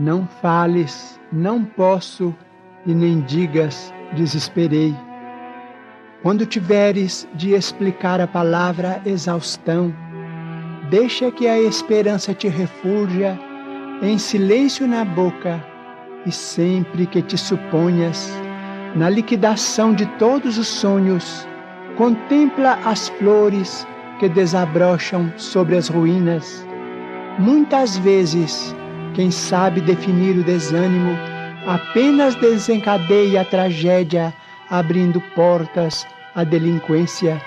Não fales, não posso, e nem digas, desesperei. Quando tiveres de explicar a palavra exaustão, deixa que a esperança te refulja em silêncio na boca, e sempre que te suponhas na liquidação de todos os sonhos, contempla as flores que desabrocham sobre as ruínas. Muitas vezes, quem sabe definir o desânimo apenas desencadeia a tragédia, abrindo portas à delinquência.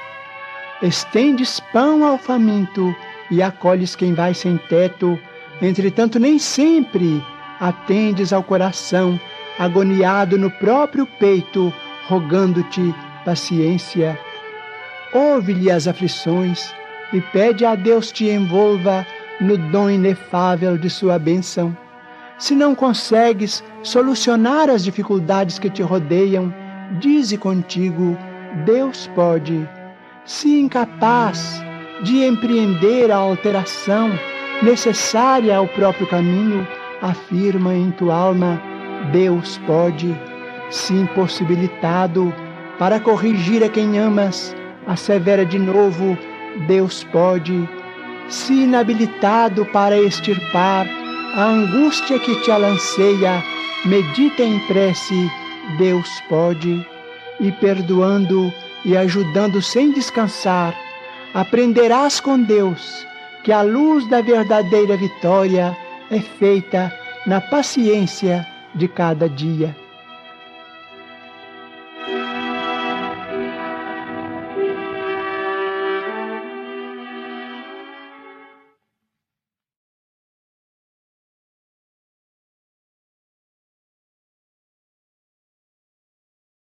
Estendes pão ao faminto e acolhes quem vai sem teto, entretanto, nem sempre atendes ao coração agoniado no próprio peito, rogando-te paciência. Ouve-lhe as aflições e pede a Deus te envolva no dom inefável de sua bênção. Se não consegues solucionar as dificuldades que te rodeiam, dize contigo: Deus pode. Se incapaz de empreender a alteração necessária ao próprio caminho, afirma em tua alma: Deus pode. Se impossibilitado para corrigir a quem amas, assevera de novo: Deus pode. Se inabilitado para extirpar a angústia que te alanceia, medita em prece, Deus pode, e perdoando e ajudando sem descansar, aprenderás com Deus que a luz da verdadeira vitória é feita na paciência de cada dia.